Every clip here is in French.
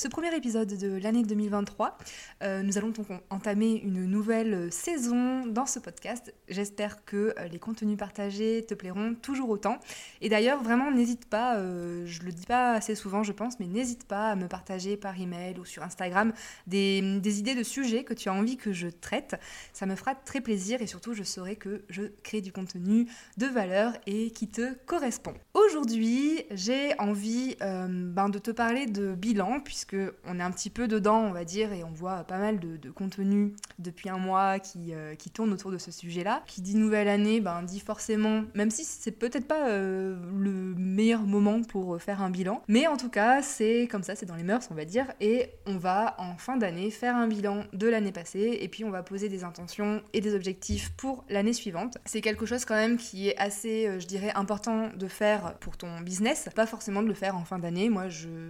ce premier épisode de l'année 2023. Euh, nous allons donc entamer une nouvelle saison dans ce podcast. J'espère que euh, les contenus partagés te plairont toujours autant. Et d'ailleurs, vraiment, n'hésite pas, euh, je le dis pas assez souvent, je pense, mais n'hésite pas à me partager par email ou sur Instagram des, des idées de sujets que tu as envie que je traite. Ça me fera très plaisir et surtout, je saurai que je crée du contenu de valeur et qui te correspond. Aujourd'hui, j'ai envie ben, de te parler de bilan, puisque on est un petit peu dedans, on va dire, et on voit pas mal de, contenu depuis un mois qui, euh, tourne autour de ce sujet-là. Qui dit nouvelle année, ben, dit forcément, même si c'est peut-être pas euh, le meilleur moment pour faire un bilan, mais en tout cas, c'est comme ça, c'est dans les mœurs, on va dire, et on va en fin d'année faire un bilan de l'année passée, et puis on va poser des intentions et des objectifs pour l'année suivante. C'est quelque chose quand même qui est assez, euh, je dirais, important de faire pour ton business, pas forcément de le faire en fin d'année. Moi,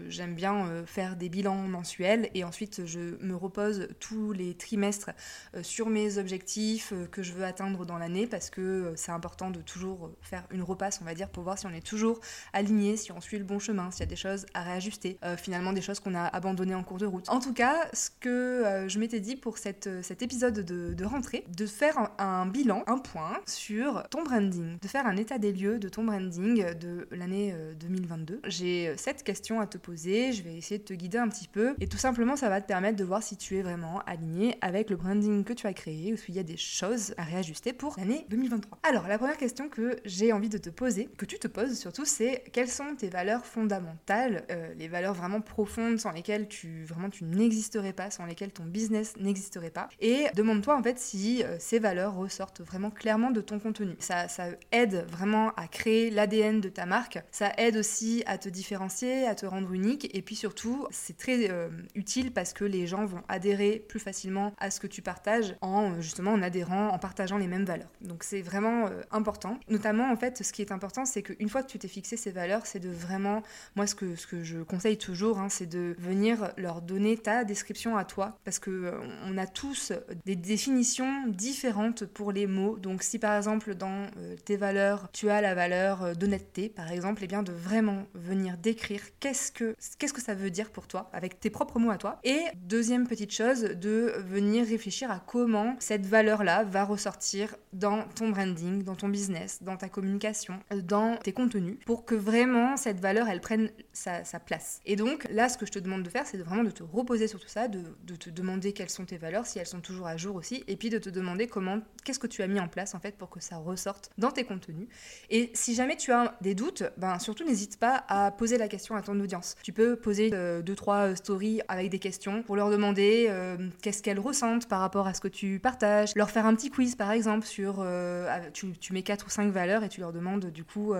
j'aime bien faire des bilan mensuel et ensuite je me repose tous les trimestres euh, sur mes objectifs euh, que je veux atteindre dans l'année parce que euh, c'est important de toujours faire une repasse, on va dire, pour voir si on est toujours aligné, si on suit le bon chemin, s'il y a des choses à réajuster, finalement des choses qu'on a abandonnées en cours de route. En tout cas, ce que je m'étais dit pour cette, cet épisode de, rentrée, de faire un, un, bilan, un point sur ton branding, de faire un état des lieux de ton branding de l'année 2022. J'ai sept questions à te poser, je vais essayer de te guider un petit peu. Et tout simplement, ça va te permettre de voir si tu es vraiment aligné avec le branding que tu as créé ou s'il y a des choses à réajuster pour l'année 2023. Alors, la première question que j'ai envie de te poser, que tu te poses surtout, c'est quelles sont tes valeurs fondamentales, euh, les valeurs vraiment profondes sans lesquelles tu vraiment tu n'existerais pas, sans lesquelles ton business n'existerait pas? Et demande-toi en fait si euh, ces valeurs ressortent vraiment clairement de ton contenu. Ça, ça aide vraiment à créer l'ADN de ta marque. Ça aide aussi à te différencier, à te rendre unique. Et puis surtout, c'est très euh, utile parce que les gens vont adhérer plus facilement à ce que tu partages en euh, justement en adhérant, en partageant les mêmes valeurs. Donc c'est vraiment euh, important. Notamment en fait, ce qui est important, c'est qu'une fois que tu t'es fixé ces valeurs, c'est de vraiment, moi ce que, ce que je conseille toujours, hein, c'est de venir leur donner ta description à toi parce que on a tous des définitions différentes pour les mots. Donc si par exemple dans tes valeurs, tu as la valeur d'honnêteté par exemple, et eh bien de vraiment venir décrire qu'est-ce que que ça veut dire pour toi avec tes propres mots à toi. Et deuxième petite chose, de venir réfléchir à comment cette valeur-là va ressortir dans ton branding, dans ton business, dans ta communication, dans tes contenus, pour que vraiment cette valeur, elle prenne sa, place. Et donc là, ce que je te demande de faire, c'est vraiment de te reposer sur tout ça, de, te demander quelles sont tes valeurs, si elles sont toujours à jour aussi, et puis de te demander comment, qu'est-ce que tu as mis en place en fait pour que ça ressorte dans tes contenus. Et si jamais tu as des doutes, ben surtout n'hésite pas à poser la question à ton audience. Tu peux poser euh, deux trois euh, stories avec des questions pour leur demander euh, qu'est-ce qu'elles ressentent par rapport à ce que tu partages, leur faire un petit quiz par exemple sur euh, tu, tu, mets quatre ou cinq valeurs et tu leur demandes du coup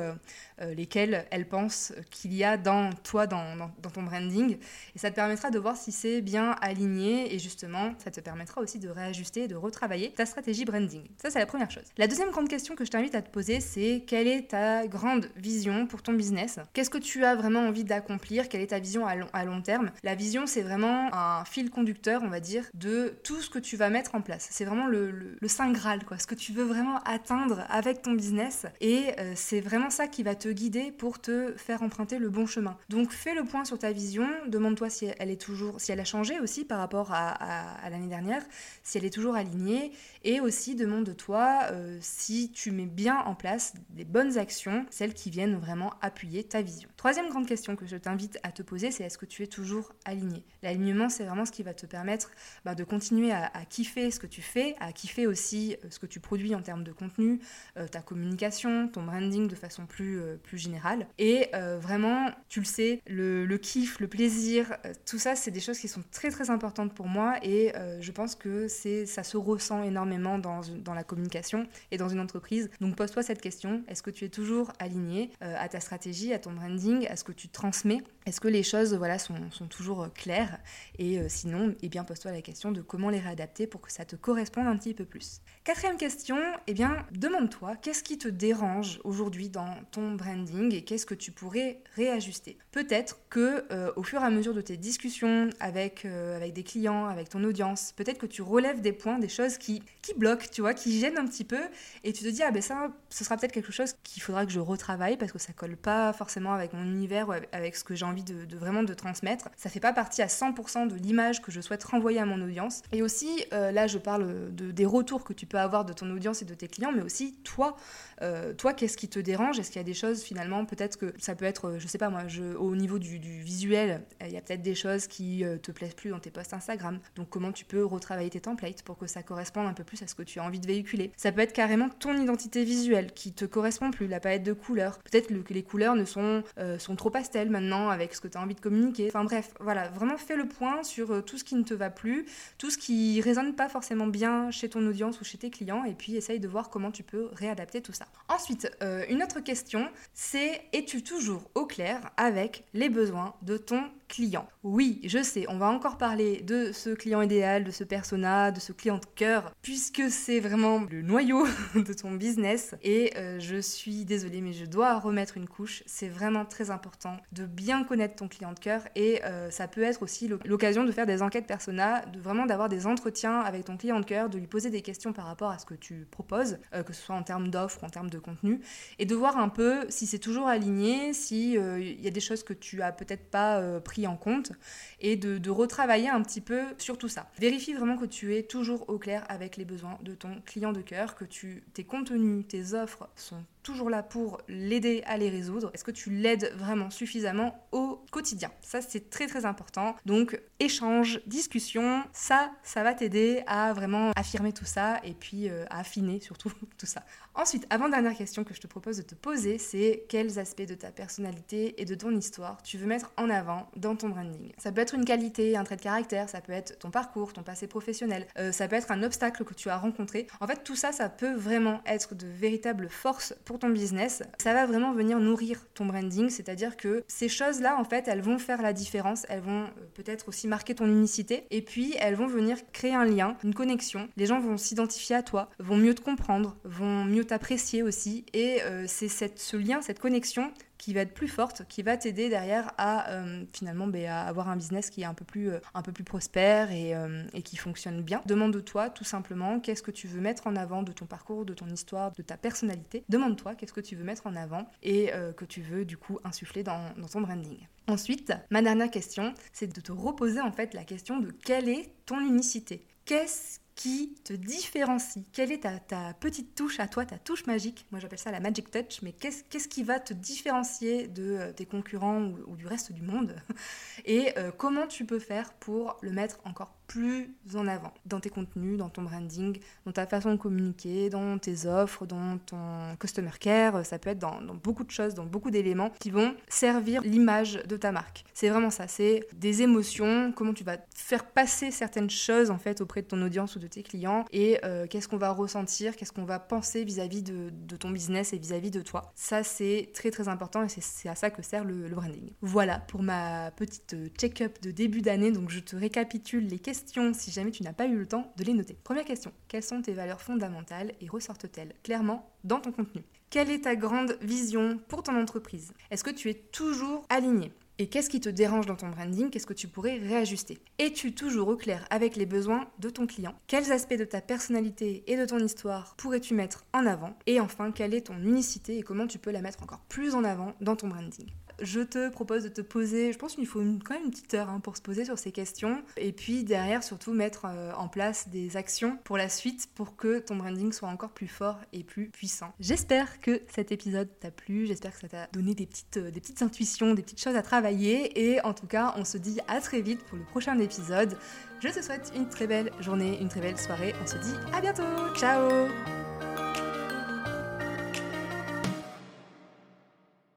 lesquelles elles pensent qu'il y a dans toi, dans, dans, ton branding. Et ça te permettra de voir si c'est bien aligné et justement ça te permettra aussi de réajuster et de retravailler ta stratégie branding. Ça c'est la première chose. La deuxième grande question que je t'invite à te poser c'est quelle est ta grande vision pour ton business? Qu'est-ce que tu as vraiment envie d'accomplir? Quelle est ta vision à long terme? La vision, c'est vraiment un fil conducteur, on va dire, de tout ce que tu vas mettre en place. C'est vraiment le, le, Saint Graal, quoi, ce que tu veux vraiment atteindre avec ton business. Et euh, c'est vraiment ça qui va te guider pour te faire emprunter le bon chemin. Donc fais le point sur ta vision, demande-toi si elle est toujours, si elle a changé aussi par rapport à, l'année dernière, si elle est toujours alignée, et aussi demande-toi euh, si tu mets bien en place des bonnes actions, celles qui viennent vraiment appuyer ta vision. Troisième grande question que je t'invite à te poser, c'est est-ce que tu es toujours toujours aligné. L'alignement, c'est vraiment ce qui va te permettre bah, de continuer à, kiffer ce que tu fais, à kiffer aussi euh, ce que tu produis en termes de contenu, euh, ta communication, ton branding de façon plus, euh, plus générale. Et vraiment, tu le sais, le, le kiff, le plaisir, tout ça, c'est des choses qui sont très très importantes pour moi et je pense que c'est ça se ressent énormément dans, dans la communication et dans une entreprise. Donc pose-toi cette question, est-ce que tu es toujours aligné à ta stratégie, à ton branding, à ce que tu transmets? Est-ce que les choses voilà, sont, sont toujours claires et euh, sinon, eh bien, pose-toi la question de comment les réadapter pour que ça te corresponde un petit peu plus. Quatrième question, eh bien, demande-toi qu'est-ce qui te dérange aujourd'hui dans ton branding et qu'est-ce que tu pourrais réajuster? Peut-être que euh, au fur et à mesure de tes discussions avec, euh, avec des clients, avec ton audience, peut-être que tu relèves des points, des choses qui, qui bloquent, tu vois, qui gênent un petit peu et tu te dis, ah ben ça, ce sera peut-être quelque chose qu'il faudra que je retravaille parce que ça colle pas forcément avec mon univers ou avec ce que j'ai envie de, de, vraiment de transmettre. Ça fait pas partie à 100% de l'image que je souhaite renvoyer à mon audience. Et aussi, euh, là, je parle de, des retours que tu peux avoir de ton audience et de tes clients, mais aussi toi, euh, toi, qu'est-ce qui te dérange? Est-ce qu'il y a des choses finalement, peut-être que ça peut être, je sais pas moi, au niveau du, visuel, il y a peut-être des choses qui euh, te plaisent plus dans tes posts Instagram. Donc comment tu peux retravailler tes templates pour que ça corresponde un peu plus à ce que tu as envie de véhiculer? Ça peut être carrément ton identité visuelle qui te correspond plus, la palette de couleurs. Peut-être que les couleurs ne sont, sont trop pastel maintenant avec ce que tu as envie de communiquer. Bref, voilà, vraiment fais le point sur euh, tout ce qui ne te va plus, tout ce qui résonne pas forcément bien chez ton audience ou chez tes clients, et puis essaye de voir comment tu peux réadapter tout ça. Ensuite, euh, une autre question, c'est es-tu toujours au clair avec les besoins de ton client Oui, je sais, on va encore parler de ce client idéal, de ce persona, de ce client de cœur, puisque c'est vraiment le noyau de ton business. Et euh, je suis désolée, mais je dois remettre une couche. C'est vraiment très important de bien connaître ton client de cœur, et ça peut être aussi l'occasion de faire des enquêtes persona, de vraiment d'avoir des entretiens avec ton client de cœur, de lui poser des questions par rapport à ce que tu proposes, euh, que ce soit en termes d'offres en termes de contenu, et de voir un peu si c'est toujours aligné, si euh, il y a des choses que tu as peut-être pas euh, en compte, et de, de, retravailler un petit peu sur tout ça. Vérifie vraiment que tu es toujours au clair avec les besoins de ton client de cœur, que tu, tes contenus, tes offres sont toujours là pour l'aider à les résoudre Est-ce que tu l'aides vraiment suffisamment au quotidien? Ça, c'est très très important. Donc, échange, discussion, ça, ça va t'aider à vraiment affirmer tout ça et puis euh, à affiner surtout tout ça. Ensuite, avant-dernière question que je te propose de te poser, c'est quels aspects de ta personnalité et de ton histoire tu veux mettre en avant dans ton branding? Ça peut être une qualité, un trait de caractère, ça peut être ton parcours, ton passé professionnel, euh, ça peut être un obstacle que tu as rencontré. En fait, tout ça, ça peut vraiment être de véritables forces ton business. Ça va vraiment venir nourrir ton branding, c'est-à-dire que ces choses-là, en fait, elles vont faire la différence, elles vont euh, peut-être aussi marquer ton unicité, et puis elles vont venir créer un lien, une connexion. Les gens vont s'identifier à toi, vont mieux te comprendre, vont mieux t'apprécier aussi, et euh, c'est ce lien, cette connexion qui va être plus forte, qui va t'aider derrière à euh, finalement ben, avoir un business qui est un peu plus, euh, prospère et, euh, et qui fonctionne bien. Demande-toi tout simplement qu'est-ce que tu veux mettre en avant de ton parcours, de ton histoire, de ta personnalité. Demande-toi qu'est-ce que tu veux mettre en avant et que tu veux du coup insuffler dans, dans ton branding. Ensuite, ma dernière question, c'est de te reposer en fait la question de quelle est ton unicité? Qui te différencie. Quelle est ta, petite touche à toi, ta touche magique? Moi j'appelle ça la magic touch, mais qu'est-ce qui va te différencier de euh, tes concurrents ou, du reste du monde? Et euh, comment tu peux faire pour le mettre encore plus en avant dans tes contenus, dans ton branding, dans ta façon de communiquer, dans tes offres, dans ton customer care. Ça peut être dans, beaucoup de choses, dans beaucoup d'éléments qui vont servir l'image de ta marque. C'est vraiment ça, c'est des émotions, comment tu vas faire passer certaines choses en fait auprès de ton audience ou de tes clients et euh, qu'est-ce qu'on va ressentir, qu'est-ce qu'on va penser vis-à-vis de, ton business et vis-à-vis de toi. Ça c'est très très important et c'est à ça que sert le, le branding. Voilà pour ma petite check-up de début d'année. Donc je te récapitule les questions si jamais tu n'as pas eu le temps de les noter. Première question, quelles sont tes valeurs fondamentales et ressortent-elles clairement dans ton contenu? Quelle est ta grande vision pour ton entreprise? Est-ce que tu es toujours aligné? Et qu'est-ce qui te dérange dans ton branding? Qu'est-ce que tu pourrais réajuster? Es-tu toujours au clair avec les besoins de ton client? Quels aspects de ta personnalité et de ton histoire pourrais-tu mettre en avant? Et enfin, quelle est ton unicité et comment tu peux la mettre encore plus en avant dans ton branding? Je te propose de te poser, je pense qu'il faut quand même une petite heure hein, pour se poser sur ces questions. Et puis derrière, surtout mettre euh, en place des actions pour la suite pour que ton branding soit encore plus fort et plus puissant. J'espère que cet épisode t'a plu, j'espère que ça t'a donné des petites, euh, des petites intuitions, des petites choses à travailler. Et en tout cas, on se dit à très vite pour le prochain épisode. Je te souhaite une très belle journée, une très belle soirée. On se dit à bientôt. Ciao